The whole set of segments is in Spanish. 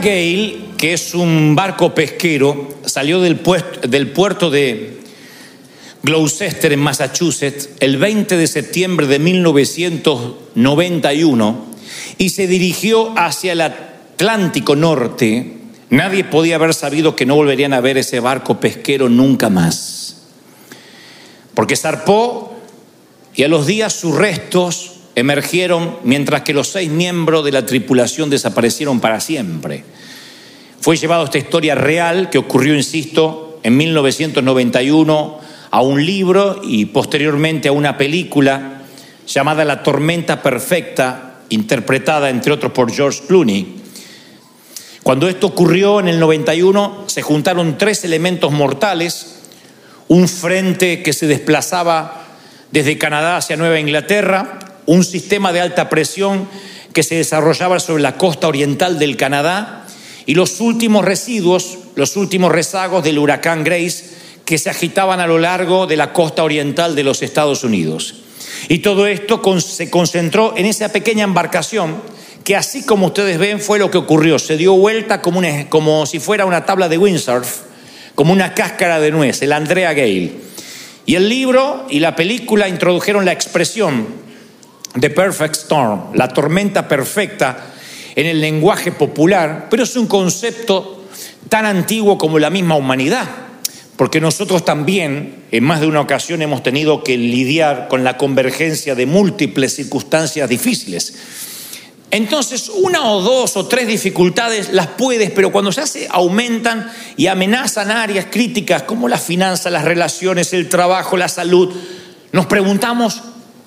Gale, que es un barco pesquero, salió del, del puerto de Gloucester, en Massachusetts, el 20 de septiembre de 1991, y se dirigió hacia el Atlántico Norte, nadie podía haber sabido que no volverían a ver ese barco pesquero nunca más. Porque zarpó y a los días sus restos emergieron mientras que los seis miembros de la tripulación desaparecieron para siempre. Fue llevado esta historia real que ocurrió, insisto, en 1991 a un libro y posteriormente a una película llamada La tormenta perfecta, interpretada entre otros por George Clooney. Cuando esto ocurrió en el 91 se juntaron tres elementos mortales, un frente que se desplazaba desde Canadá hacia Nueva Inglaterra, un sistema de alta presión que se desarrollaba sobre la costa oriental del Canadá y los últimos residuos, los últimos rezagos del huracán Grace que se agitaban a lo largo de la costa oriental de los Estados Unidos. Y todo esto se concentró en esa pequeña embarcación que así como ustedes ven fue lo que ocurrió, se dio vuelta como si fuera una tabla de windsurf, como una cáscara de nuez, el Andrea Gale. Y el libro y la película introdujeron la expresión The Perfect Storm, la tormenta perfecta en el lenguaje popular, pero es un concepto tan antiguo como la misma humanidad, porque nosotros también en más de una ocasión hemos tenido que lidiar con la convergencia de múltiples circunstancias difíciles. Entonces, una o dos o tres dificultades las puedes, pero cuando ya se aumentan y amenazan áreas críticas como las finanzas, las relaciones, el trabajo, la salud, nos preguntamos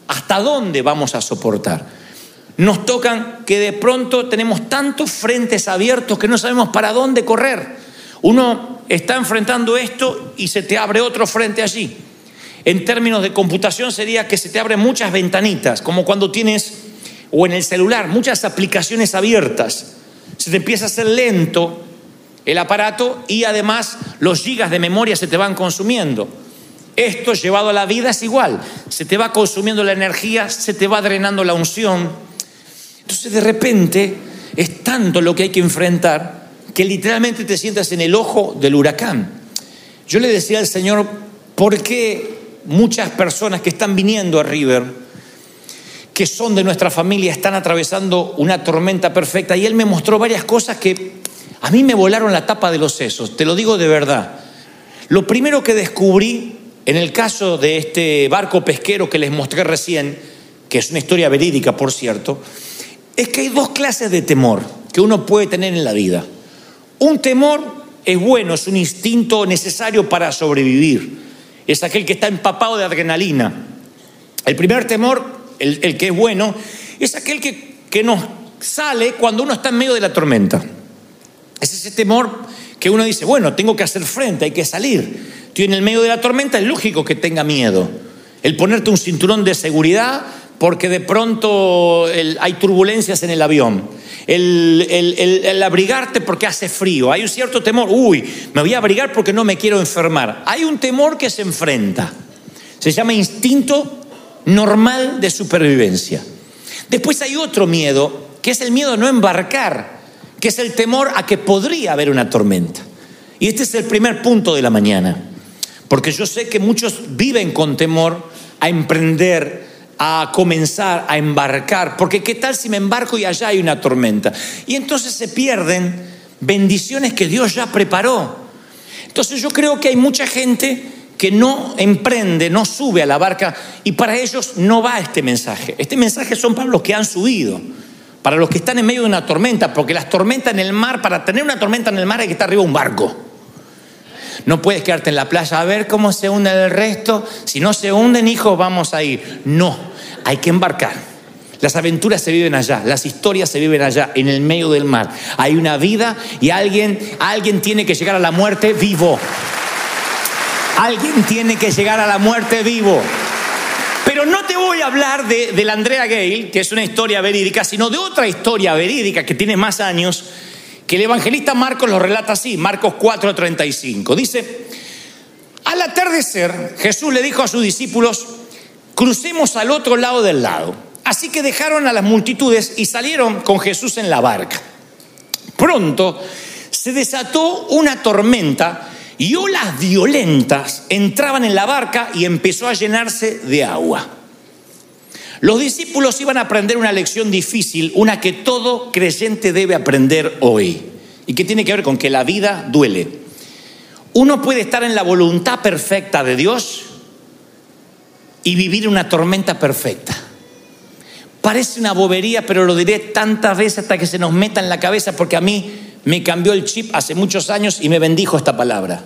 hasta dónde vamos a soportar. Nos tocan que de pronto tenemos tantos frentes abiertos que no sabemos para dónde correr. Uno está enfrentando esto y se te abre otro frente allí. En términos de computación sería que se te abren muchas ventanitas, como cuando tienes, o en el celular, muchas aplicaciones abiertas. Se te empieza a hacer lento el aparato y además los gigas de memoria se te van consumiendo. Esto llevado a la vida es igual. Se te va consumiendo la energía, se te va drenando la unción. Entonces de repente es tanto lo que hay que enfrentar que literalmente te sientas en el ojo del huracán. Yo le decía al Señor, ¿por qué muchas personas que están viniendo a River, que son de nuestra familia, están atravesando una tormenta perfecta? Y Él me mostró varias cosas que a mí me volaron la tapa de los sesos, te lo digo de verdad. Lo primero que descubrí en el caso de este barco pesquero que les mostré recién, que es una historia verídica, por cierto, es que hay dos clases de temor que uno puede tener en la vida. Un temor es bueno, es un instinto necesario para sobrevivir. Es aquel que está empapado de adrenalina. El primer temor, el, que es bueno, es aquel que, que nos sale cuando uno está en medio de la tormenta. Es ese temor que uno dice, bueno, tengo que hacer frente, hay que salir. Estoy en el medio de la tormenta, es lógico que tenga miedo. El ponerte un cinturón de seguridad porque de pronto hay turbulencias en el avión. El- el abrigarte porque hace frío. Hay un cierto temor, uy, me voy a abrigar porque no me quiero enfermar. Hay un temor que se enfrenta. Se llama instinto normal de supervivencia. Después hay otro miedo, que es el miedo a no embarcar, que es el temor a que podría haber una tormenta. Y este es el primer punto de la mañana. Porque yo sé que muchos viven con temor a emprender, a comenzar, a embarcar. Porque qué tal si me embarco y allá hay una tormenta. Y entonces se pierden bendiciones que Dios ya preparó. Entonces yo creo que hay mucha gente que no emprende, no sube a la barca y para ellos no va este mensaje. Este mensaje son para los que han subido, para los que están en medio de una tormenta, porque las tormentas en el mar, para tener una tormenta en el mar hay que estar arriba de un barco. No puedes quedarte en la playa a ver cómo se hunde el resto. Si no se hunden, hijos, vamos a ir. No, hay que embarcar. Las aventuras se viven allá, las historias se viven allá, en el medio del mar. Hay una vida y alguien, alguien tiene que llegar a la muerte vivo. Alguien tiene que llegar a la muerte vivo. No te voy a hablar de, de la Andrea Gale, que es una historia verídica, sino de otra historia verídica que tiene más años, que el evangelista Marcos lo relata así, Marcos 4:35. Dice, al atardecer Jesús le dijo a sus discípulos, crucemos al otro lado del lago. Así que dejaron a las multitudes y salieron con Jesús en la barca. Pronto se desató una tormenta y olas violentas entraban en la barca y empezó a llenarse de agua. Los discípulos iban a aprender una lección difícil, una que todo creyente debe aprender hoy, y que tiene que ver con que la vida duele. Uno puede estar en la voluntad perfecta de Dios y vivir una tormenta perfecta. Parece una bobería, pero lo diré tantas veces hasta que se nos meta en la cabeza, porque a mí me cambió el chip hace muchos años y me bendijo esta palabra.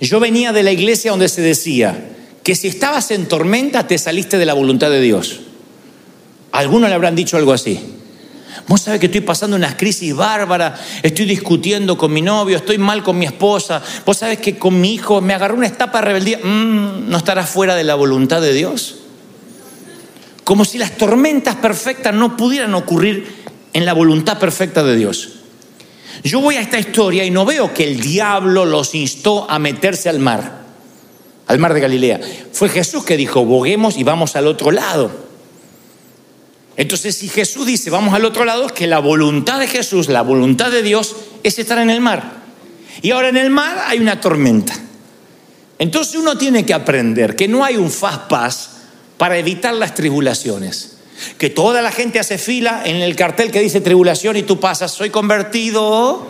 Yo venía de la iglesia donde se decía que si estabas en tormenta te saliste de la voluntad de Dios. Algunos le habrán dicho algo así. Vos sabés que estoy pasando unas crisis bárbaras, estoy discutiendo con mi novio, estoy mal con mi esposa. Vos sabés que con mi hijo me agarró una etapa de rebeldía. Mm, ¿No estarás fuera de la voluntad de Dios? Como si las tormentas perfectas no pudieran ocurrir en la voluntad perfecta de Dios. Yo voy a esta historia y no veo que el diablo los instó a meterse al mar, al mar de Galilea. Fue Jesús que dijo, boguemos y vamos al otro lado. Entonces, si Jesús dice, vamos al otro lado, es que la voluntad de Jesús, la voluntad de Dios, es estar en el mar. Y ahora en el mar hay una tormenta. Entonces uno tiene que aprender que no hay un fast pass para evitar las tribulaciones. Que toda la gente hace fila en el cartel que dice tribulación y tú pasas, soy convertido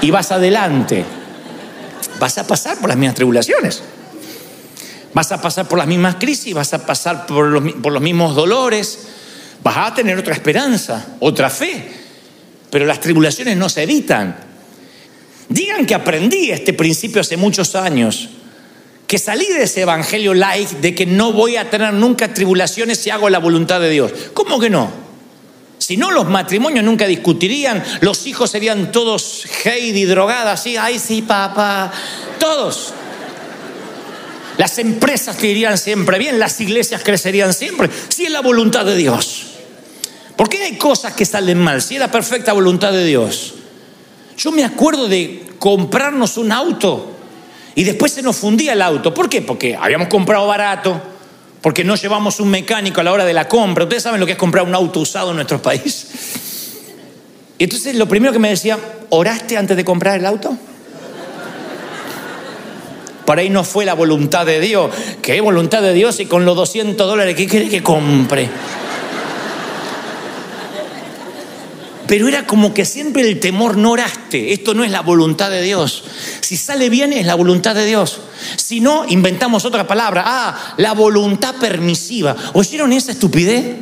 y vas adelante. Vas a pasar por las mismas tribulaciones. Vas a pasar por las mismas crisis, vas a pasar por los, por los mismos dolores, vas a tener otra esperanza, otra fe. Pero las tribulaciones no se evitan. Digan que aprendí este principio hace muchos años que salí de ese evangelio light de que no voy a tener nunca tribulaciones si hago la voluntad de Dios. ¿Cómo que no? Si no, los matrimonios nunca discutirían, los hijos serían todos Heidi drogadas, ¿sí? ay sí, papá, todos. Las empresas te irían siempre bien, las iglesias crecerían siempre, si es la voluntad de Dios. ¿Por qué hay cosas que salen mal? Si es la perfecta voluntad de Dios. Yo me acuerdo de comprarnos un auto y después se nos fundía el auto. ¿Por qué? Porque habíamos comprado barato, porque no llevamos un mecánico a la hora de la compra. Ustedes saben lo que es comprar un auto usado en nuestro país. Y entonces lo primero que me decía, ¿oraste antes de comprar el auto? Por ahí no fue la voluntad de Dios. ¿Qué voluntad de Dios? Y con los 200 dólares, ¿qué quiere que compre? Pero era como que siempre el temor no oraste. Esto no es la voluntad de Dios. Si sale bien es la voluntad de Dios. Si no, inventamos otra palabra. Ah, la voluntad permisiva. ¿Oyeron esa estupidez?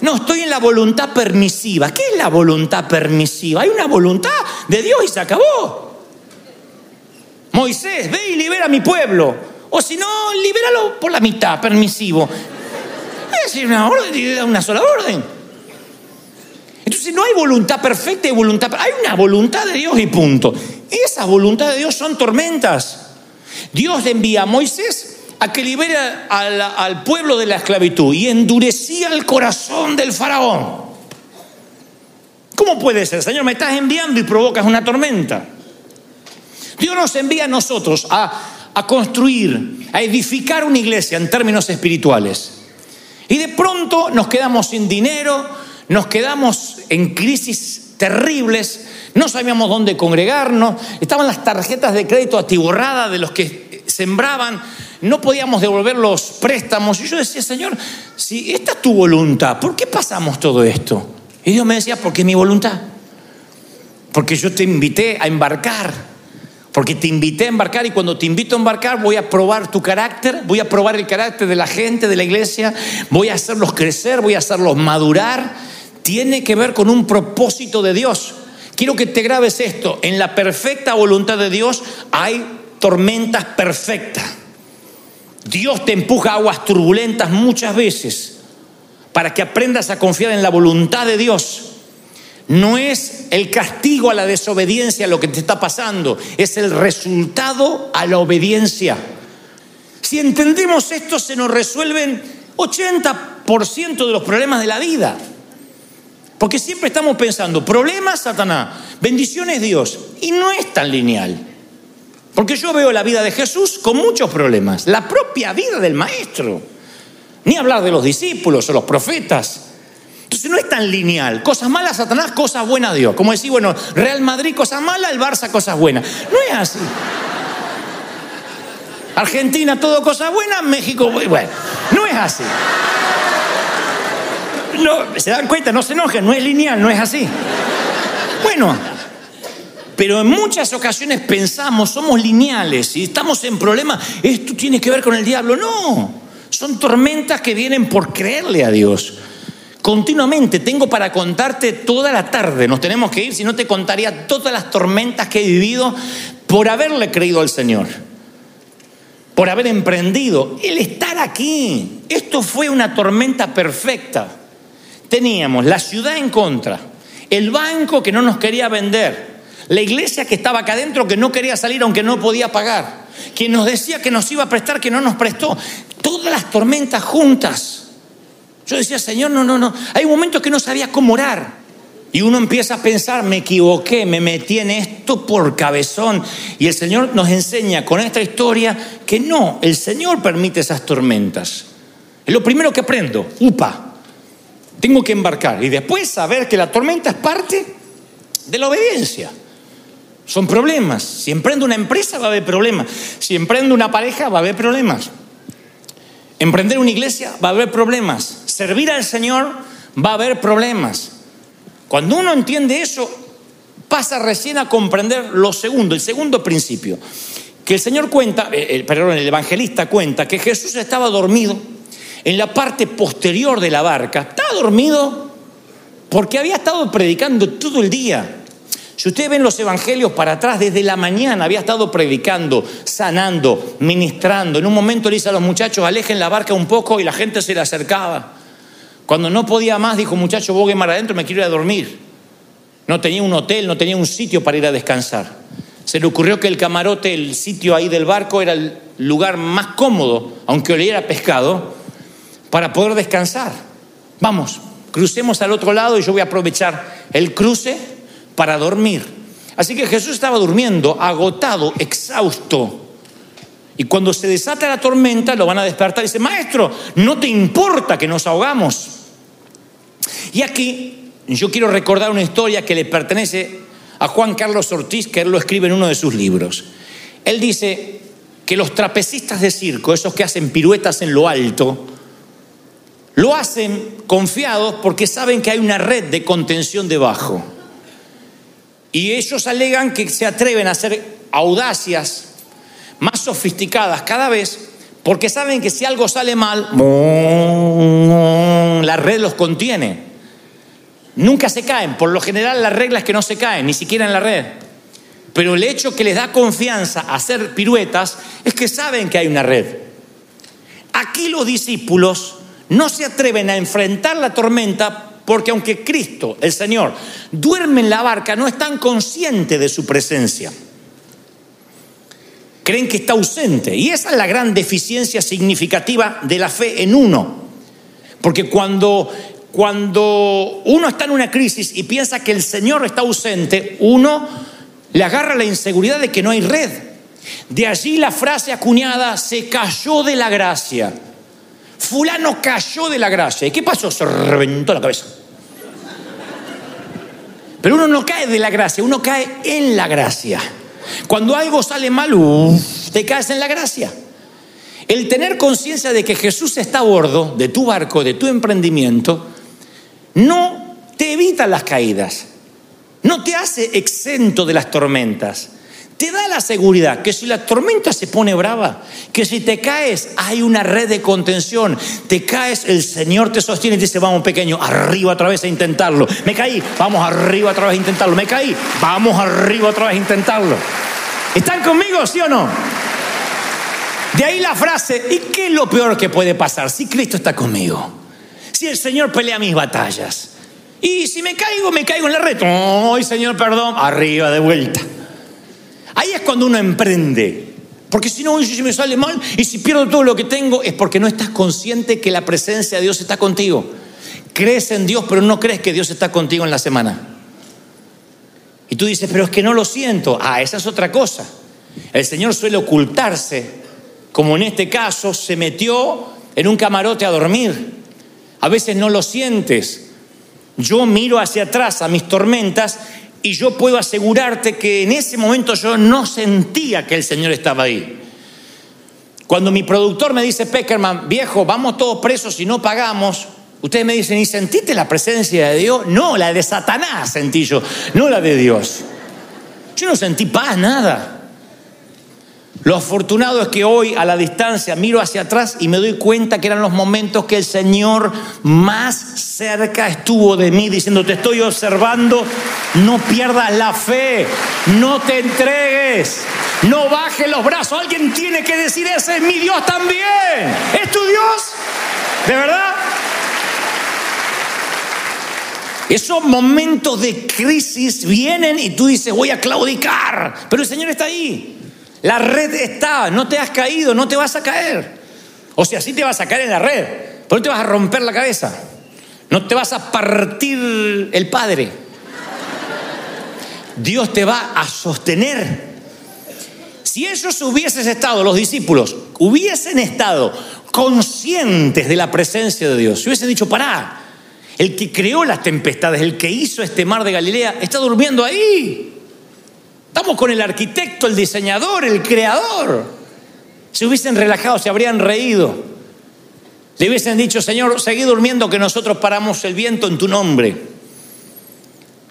No, estoy en la voluntad permisiva. ¿Qué es la voluntad permisiva? Hay una voluntad de Dios y se acabó. Moisés, ve y libera a mi pueblo. O si no, libéralo por la mitad, permisivo. Es decir, una orden, una sola orden. Entonces no hay voluntad perfecta y voluntad. Hay una voluntad de Dios y punto. Esa voluntad de Dios son tormentas. Dios envía a Moisés a que libere al, pueblo de la esclavitud y endurecía el corazón del faraón. ¿Cómo puede ser? Señor, me estás enviando y provocas una tormenta. Dios nos envía a nosotros a, a construir, a edificar una iglesia en términos espirituales. Y de pronto nos quedamos sin dinero, nos quedamos en crisis terribles, no sabíamos dónde congregarnos, estaban las tarjetas de crédito atiborradas de los que sembraban, no podíamos devolver los préstamos. Y yo decía, Señor, si esta es tu voluntad, ¿por qué pasamos todo esto? Y Dios me decía, porque es mi voluntad. Porque yo te invité a embarcar. Porque te invité a embarcar y cuando te invito a embarcar voy a probar tu carácter, voy a probar el carácter de la gente, de la iglesia, voy a hacerlos crecer, voy a hacerlos madurar. Tiene que ver con un propósito de Dios. Quiero que te grabes esto. En la perfecta voluntad de Dios hay tormentas perfectas. Dios te empuja a aguas turbulentas muchas veces para que aprendas a confiar en la voluntad de Dios. No es el castigo a la desobediencia lo que te está pasando, es el resultado a la obediencia. Si entendemos esto, se nos resuelven 80% de los problemas de la vida. Porque siempre estamos pensando, problemas, Satanás, bendiciones, Dios. Y no es tan lineal. Porque yo veo la vida de Jesús con muchos problemas, la propia vida del Maestro. Ni hablar de los discípulos o los profetas. Entonces no es tan lineal. Cosas malas, Satanás, cosas buenas, Dios. Como decir, bueno, Real Madrid, cosas malas, el Barça, cosas buenas. No es así. Argentina, todo cosas buenas, México, bueno, no es así. No, se dan cuenta, no se enojen, no es lineal, no es así. Bueno, pero en muchas ocasiones pensamos, somos lineales y estamos en problemas, esto tiene que ver con el diablo. No, son tormentas que vienen por creerle a Dios. Continuamente tengo para contarte toda la tarde, nos tenemos que ir, si no te contaría todas las tormentas que he vivido por haberle creído al Señor, por haber emprendido, el estar aquí. Esto fue una tormenta perfecta. Teníamos la ciudad en contra, el banco que no nos quería vender, la iglesia que estaba acá adentro que no quería salir aunque no podía pagar, quien nos decía que nos iba a prestar que no nos prestó, todas las tormentas juntas. Yo decía, Señor, no, no, no. Hay momentos que no sabía cómo orar. Y uno empieza a pensar, me equivoqué, me metí en esto por cabezón. Y el Señor nos enseña con esta historia que no, el Señor permite esas tormentas. Es lo primero que aprendo, upa, tengo que embarcar. Y después saber que la tormenta es parte de la obediencia. Son problemas. Si emprendo una empresa va a haber problemas. Si emprendo una pareja va a haber problemas. Emprender una iglesia va a haber problemas servir al Señor, va a haber problemas. Cuando uno entiende eso, pasa recién a comprender lo segundo, el segundo principio. Que el Señor cuenta, eh, el, perdón, el evangelista cuenta que Jesús estaba dormido en la parte posterior de la barca. Estaba dormido porque había estado predicando todo el día. Si ustedes ven los evangelios para atrás, desde la mañana había estado predicando, sanando, ministrando. En un momento le dice a los muchachos, alejen la barca un poco y la gente se le acercaba. Cuando no podía más, dijo, muchacho, voy mar adentro, me quiero ir a dormir. No tenía un hotel, no tenía un sitio para ir a descansar. Se le ocurrió que el camarote, el sitio ahí del barco, era el lugar más cómodo, aunque oliera pescado, para poder descansar. Vamos, crucemos al otro lado y yo voy a aprovechar el cruce para dormir. Así que Jesús estaba durmiendo, agotado, exhausto. Y cuando se desata la tormenta, lo van a despertar dice, maestro, no te importa que nos ahogamos. Y aquí yo quiero recordar una historia que le pertenece a Juan Carlos Ortiz, que él lo escribe en uno de sus libros. Él dice que los trapecistas de circo, esos que hacen piruetas en lo alto, lo hacen confiados porque saben que hay una red de contención debajo. Y ellos alegan que se atreven a hacer audacias más sofisticadas cada vez, porque saben que si algo sale mal, la red los contiene. Nunca se caen, por lo general la regla es que no se caen, ni siquiera en la red. Pero el hecho que les da confianza hacer piruetas es que saben que hay una red. Aquí los discípulos no se atreven a enfrentar la tormenta porque aunque Cristo, el Señor, duerme en la barca, no están conscientes de su presencia creen que está ausente. Y esa es la gran deficiencia significativa de la fe en uno. Porque cuando, cuando uno está en una crisis y piensa que el Señor está ausente, uno le agarra la inseguridad de que no hay red. De allí la frase acuñada, se cayó de la gracia. Fulano cayó de la gracia. ¿Y qué pasó? Se reventó la cabeza. Pero uno no cae de la gracia, uno cae en la gracia. Cuando algo sale mal, uf, te caes en la gracia. El tener conciencia de que Jesús está a bordo de tu barco, de tu emprendimiento, no te evita las caídas, no te hace exento de las tormentas. Te da la seguridad que si la tormenta se pone brava, que si te caes hay una red de contención, te caes, el Señor te sostiene y te dice, vamos pequeño, arriba otra vez a intentarlo. Me caí, vamos arriba otra vez a intentarlo. Me caí, vamos arriba otra vez a intentarlo. ¿Están conmigo, sí o no? De ahí la frase, ¿y qué es lo peor que puede pasar si Cristo está conmigo? Si el Señor pelea mis batallas. Y si me caigo, me caigo en la red. ¡Ay, Señor, perdón! Arriba de vuelta. Ahí es cuando uno emprende. Porque si no, si me sale mal y si pierdo todo lo que tengo, es porque no estás consciente que la presencia de Dios está contigo. Crees en Dios, pero no crees que Dios está contigo en la semana. Y tú dices, pero es que no lo siento. Ah, esa es otra cosa. El Señor suele ocultarse, como en este caso, se metió en un camarote a dormir. A veces no lo sientes. Yo miro hacia atrás a mis tormentas y yo puedo asegurarte que en ese momento yo no sentía que el Señor estaba ahí. Cuando mi productor me dice, Peckerman, viejo, vamos todos presos y no pagamos, ustedes me dicen, ¿y sentiste la presencia de Dios? No, la de Satanás sentí yo, no la de Dios. Yo no sentí paz, nada. Lo afortunado es que hoy a la distancia miro hacia atrás y me doy cuenta que eran los momentos que el Señor más cerca estuvo de mí diciendo, te estoy observando, no pierdas la fe, no te entregues, no bajes los brazos. Alguien tiene que decir, ese es mi Dios también. ¿Es tu Dios? ¿De verdad? Esos momentos de crisis vienen y tú dices, voy a claudicar, pero el Señor está ahí. La red está, no te has caído, no te vas a caer. O sea, sí te vas a caer en la red, pero no te vas a romper la cabeza. No te vas a partir el padre. Dios te va a sostener. Si ellos hubiesen estado, los discípulos, hubiesen estado conscientes de la presencia de Dios, si hubiesen dicho, pará, el que creó las tempestades, el que hizo este mar de Galilea, está durmiendo ahí. Estamos con el arquitecto, el diseñador, el creador. Se hubiesen relajado, se habrían reído. Le hubiesen dicho, Señor, seguí durmiendo que nosotros paramos el viento en tu nombre.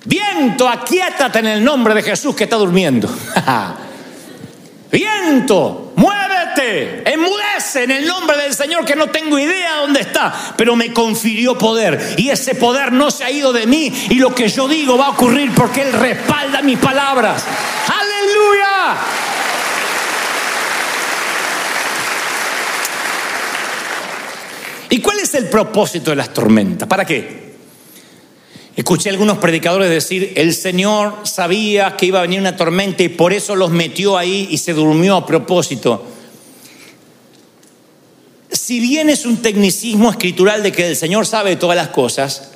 Viento, aquietate en el nombre de Jesús que está durmiendo. Viento, muévete, enmudece en el nombre del Señor que no tengo idea dónde está, pero me confirió poder y ese poder no se ha ido de mí y lo que yo digo va a ocurrir porque Él respalda mis palabras. Aleluya. ¿Y cuál es el propósito de las tormentas? ¿Para qué? Escuché algunos predicadores decir, el Señor sabía que iba a venir una tormenta y por eso los metió ahí y se durmió a propósito. Si bien es un tecnicismo escritural de que el Señor sabe todas las cosas,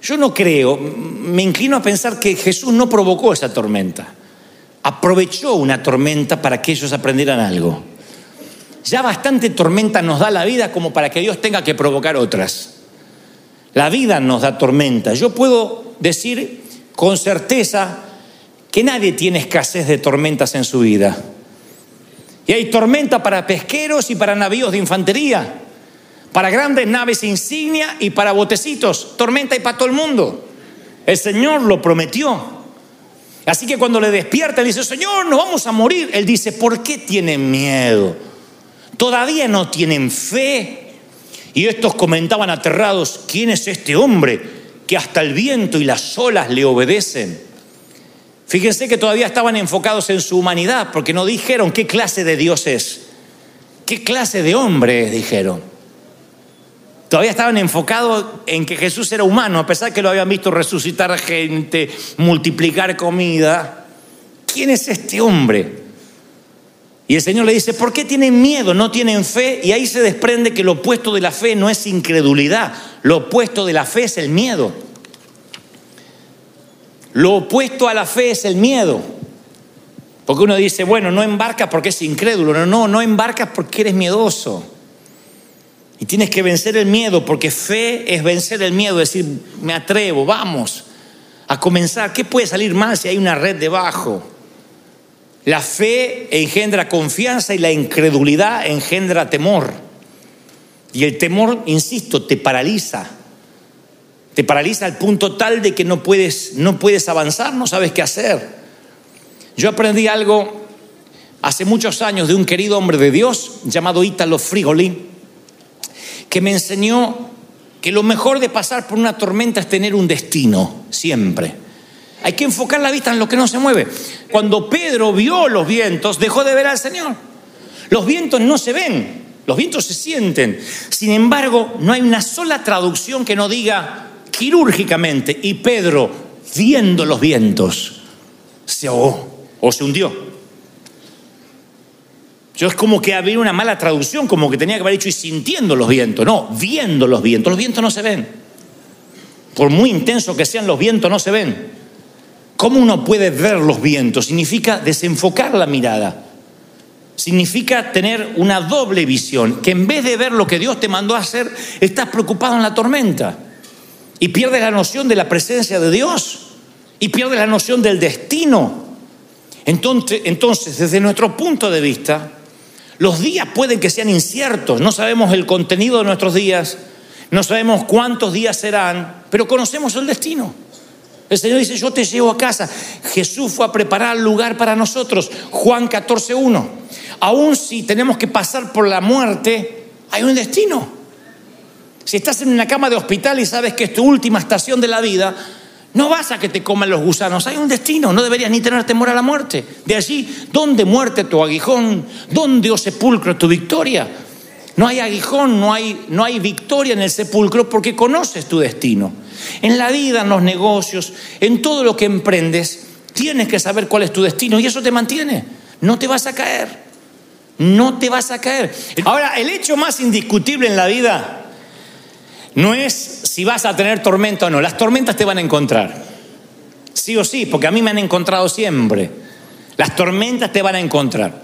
yo no creo, me inclino a pensar que Jesús no provocó esa tormenta, aprovechó una tormenta para que ellos aprendieran algo. Ya bastante tormenta nos da la vida como para que Dios tenga que provocar otras. La vida nos da tormenta. Yo puedo decir con certeza que nadie tiene escasez de tormentas en su vida. Y hay tormenta para pesqueros y para navíos de infantería, para grandes naves insignia y para botecitos. Tormenta y para todo el mundo. El Señor lo prometió. Así que cuando le despierta, le dice, Señor, nos vamos a morir. Él dice, ¿por qué tienen miedo? Todavía no tienen fe. Y estos comentaban aterrados, ¿quién es este hombre que hasta el viento y las olas le obedecen? Fíjense que todavía estaban enfocados en su humanidad, porque no dijeron qué clase de Dios es, qué clase de hombre es, dijeron. Todavía estaban enfocados en que Jesús era humano, a pesar que lo habían visto resucitar gente, multiplicar comida. ¿Quién es este hombre? Y el Señor le dice, ¿por qué tienen miedo? No tienen fe. Y ahí se desprende que lo opuesto de la fe no es incredulidad, lo opuesto de la fe es el miedo. Lo opuesto a la fe es el miedo. Porque uno dice, bueno, no embarcas porque es incrédulo. No, no, no embarcas porque eres miedoso. Y tienes que vencer el miedo, porque fe es vencer el miedo, es decir, me atrevo, vamos. a comenzar. ¿Qué puede salir mal si hay una red debajo? La fe engendra confianza y la incredulidad engendra temor. Y el temor, insisto, te paraliza. Te paraliza al punto tal de que no puedes, no puedes avanzar, no sabes qué hacer. Yo aprendí algo hace muchos años de un querido hombre de Dios llamado Ítalo Frigoli, que me enseñó que lo mejor de pasar por una tormenta es tener un destino, siempre. Hay que enfocar la vista en lo que no se mueve. Cuando Pedro vio los vientos, dejó de ver al Señor. Los vientos no se ven, los vientos se sienten. Sin embargo, no hay una sola traducción que no diga quirúrgicamente, y Pedro, viendo los vientos, se ahogó o se hundió. Yo es como que había una mala traducción, como que tenía que haber dicho y sintiendo los vientos. No, viendo los vientos. Los vientos no se ven. Por muy intenso que sean los vientos, no se ven. ¿Cómo uno puede ver los vientos? Significa desenfocar la mirada. Significa tener una doble visión, que en vez de ver lo que Dios te mandó a hacer, estás preocupado en la tormenta. Y pierdes la noción de la presencia de Dios. Y pierdes la noción del destino. Entonces, entonces, desde nuestro punto de vista, los días pueden que sean inciertos, no sabemos el contenido de nuestros días, no sabemos cuántos días serán, pero conocemos el destino. El Señor dice, yo te llevo a casa. Jesús fue a preparar lugar para nosotros. Juan 14.1. Aún si tenemos que pasar por la muerte, hay un destino. Si estás en una cama de hospital y sabes que es tu última estación de la vida, no vas a que te coman los gusanos, hay un destino, no deberías ni tener temor a la muerte. De allí, ¿dónde muerte tu aguijón? ¿Dónde, oh sepulcro, tu victoria? No hay aguijón, no hay, no hay victoria en el sepulcro porque conoces tu destino. En la vida, en los negocios, en todo lo que emprendes, tienes que saber cuál es tu destino y eso te mantiene. No te vas a caer. No te vas a caer. Ahora, el hecho más indiscutible en la vida no es si vas a tener tormenta o no. Las tormentas te van a encontrar. Sí o sí, porque a mí me han encontrado siempre. Las tormentas te van a encontrar.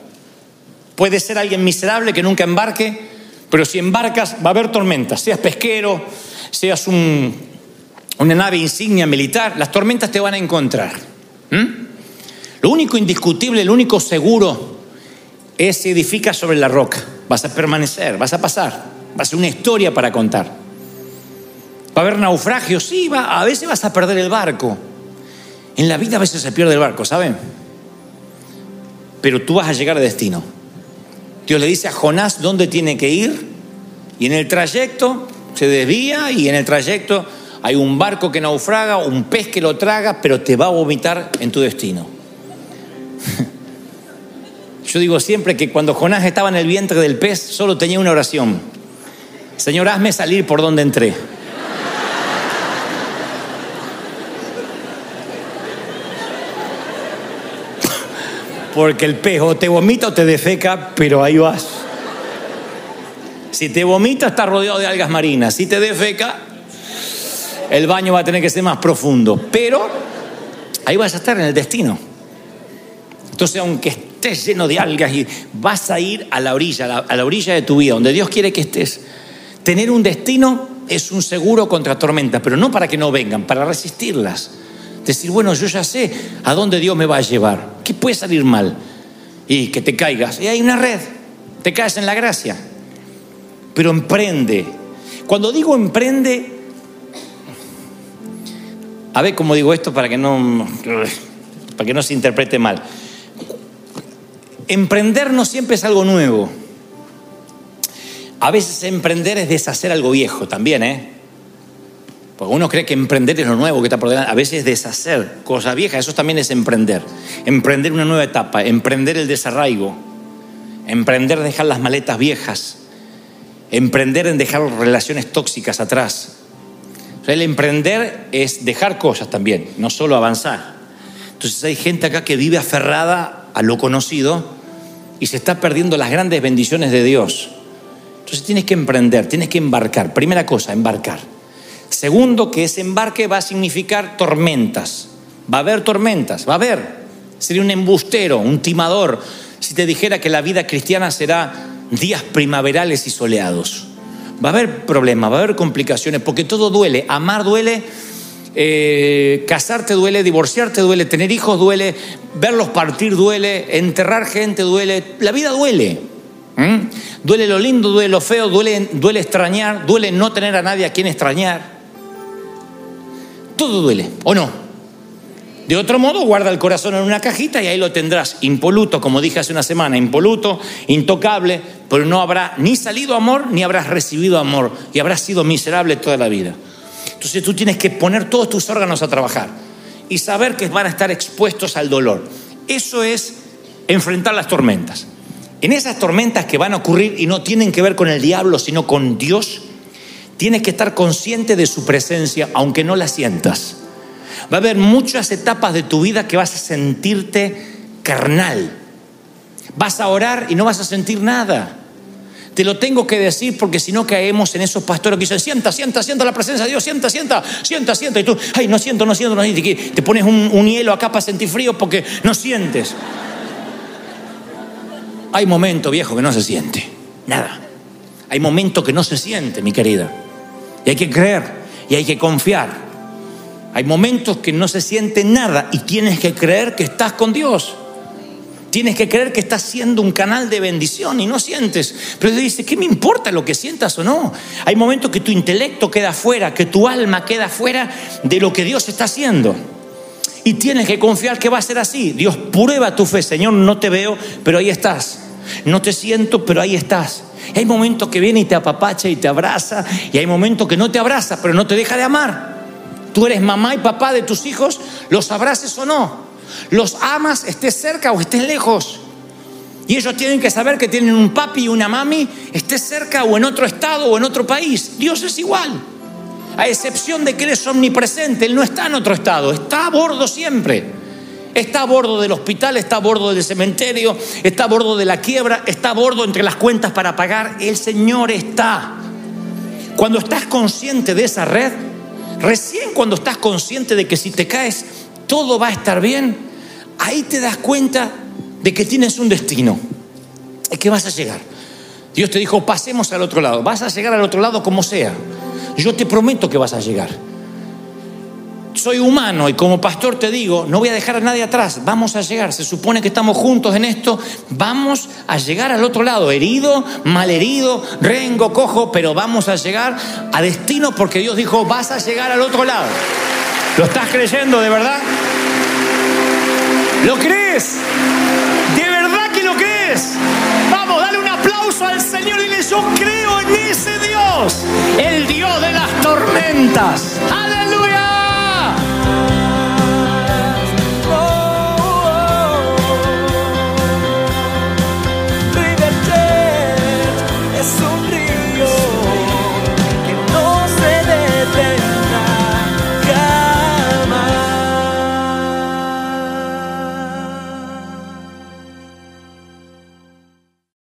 Puede ser alguien miserable que nunca embarque, pero si embarcas va a haber tormentas. Seas pesquero, seas un, una nave insignia militar, las tormentas te van a encontrar. ¿Mm? Lo único indiscutible, lo único seguro es si edificas sobre la roca. Vas a permanecer, vas a pasar. Va a ser una historia para contar. Va a haber naufragios, sí, va, a veces vas a perder el barco. En la vida a veces se pierde el barco, ¿saben? Pero tú vas a llegar a destino. Dios le dice a Jonás dónde tiene que ir y en el trayecto se desvía y en el trayecto hay un barco que naufraga, un pez que lo traga, pero te va a vomitar en tu destino. Yo digo siempre que cuando Jonás estaba en el vientre del pez solo tenía una oración. Señor, hazme salir por donde entré. Porque el pez o te vomita o te defeca, pero ahí vas. Si te vomita, está rodeado de algas marinas. Si te defeca, el baño va a tener que ser más profundo. Pero ahí vas a estar en el destino. Entonces, aunque estés lleno de algas y vas a ir a la orilla, a la orilla de tu vida, donde Dios quiere que estés, tener un destino es un seguro contra tormentas, pero no para que no vengan, para resistirlas. Decir, bueno, yo ya sé a dónde Dios me va a llevar. ¿Qué puede salir mal? Y que te caigas. Y hay una red. Te caes en la gracia. Pero emprende. Cuando digo emprende, a ver cómo digo esto para que no, para que no se interprete mal. Emprender no siempre es algo nuevo. A veces emprender es deshacer algo viejo también, ¿eh? Porque uno cree que emprender es lo nuevo que está por delante. A veces deshacer cosas viejas, eso también es emprender. Emprender una nueva etapa, emprender el desarraigo, emprender dejar las maletas viejas, emprender en dejar relaciones tóxicas atrás. el emprender es dejar cosas también, no solo avanzar. Entonces hay gente acá que vive aferrada a lo conocido y se está perdiendo las grandes bendiciones de Dios. Entonces tienes que emprender, tienes que embarcar. Primera cosa, embarcar. Segundo, que ese embarque va a significar tormentas. Va a haber tormentas, va a haber. Sería un embustero, un timador, si te dijera que la vida cristiana será días primaverales y soleados. Va a haber problemas, va a haber complicaciones, porque todo duele. Amar duele eh, casarte duele, divorciarte duele, tener hijos duele, verlos partir duele, enterrar gente duele, la vida duele. Duele lo lindo, duele lo feo, duele, duele extrañar, duele no tener a nadie a quien extrañar. Todo duele, ¿o no? De otro modo, guarda el corazón en una cajita y ahí lo tendrás impoluto, como dije hace una semana, impoluto, intocable, pero no habrá ni salido amor ni habrás recibido amor y habrás sido miserable toda la vida. Entonces tú tienes que poner todos tus órganos a trabajar y saber que van a estar expuestos al dolor. Eso es enfrentar las tormentas. En esas tormentas que van a ocurrir y no tienen que ver con el diablo, sino con Dios, tienes que estar consciente de su presencia, aunque no la sientas. Va a haber muchas etapas de tu vida que vas a sentirte carnal. Vas a orar y no vas a sentir nada. Te lo tengo que decir porque si no caemos en esos pastores que dicen, sienta, sienta, sienta la presencia de Dios, sienta, sienta, sienta, sienta. Y tú, ay, no siento, no siento, no siento. Y te pones un, un hielo acá para sentir frío porque no sientes. Hay momentos, viejo, que no se siente. Nada. Hay momentos que no se siente, mi querida. Y hay que creer y hay que confiar. Hay momentos que no se siente nada y tienes que creer que estás con Dios. Tienes que creer que estás siendo un canal de bendición y no sientes. Pero Dios dice, ¿qué me importa lo que sientas o no? Hay momentos que tu intelecto queda fuera, que tu alma queda fuera de lo que Dios está haciendo. Y tienes que confiar que va a ser así. Dios prueba tu fe. Señor, no te veo, pero ahí estás. No te siento, pero ahí estás. Hay momentos que viene y te apapacha y te abraza. Y hay momentos que no te abraza, pero no te deja de amar. Tú eres mamá y papá de tus hijos, los abraces o no. Los amas, estés cerca o estés lejos. Y ellos tienen que saber que tienen un papi y una mami, estés cerca o en otro estado o en otro país. Dios es igual. A excepción de que Él es omnipresente, Él no está en otro estado, está a bordo siempre. Está a bordo del hospital, está a bordo del cementerio, está a bordo de la quiebra, está a bordo entre las cuentas para pagar. El Señor está. Cuando estás consciente de esa red, recién cuando estás consciente de que si te caes todo va a estar bien, ahí te das cuenta de que tienes un destino, y que vas a llegar. Dios te dijo, pasemos al otro lado, vas a llegar al otro lado como sea. Yo te prometo que vas a llegar soy humano y como pastor te digo, no voy a dejar a nadie atrás, vamos a llegar, se supone que estamos juntos en esto, vamos a llegar al otro lado, herido, malherido, rengo, cojo, pero vamos a llegar a destino porque Dios dijo, vas a llegar al otro lado. ¿Lo estás creyendo de verdad? ¿Lo crees? ¿De verdad que lo crees? Vamos, dale un aplauso al Señor y dile, yo creo en ese Dios, el Dios de las tormentas. Aleluya.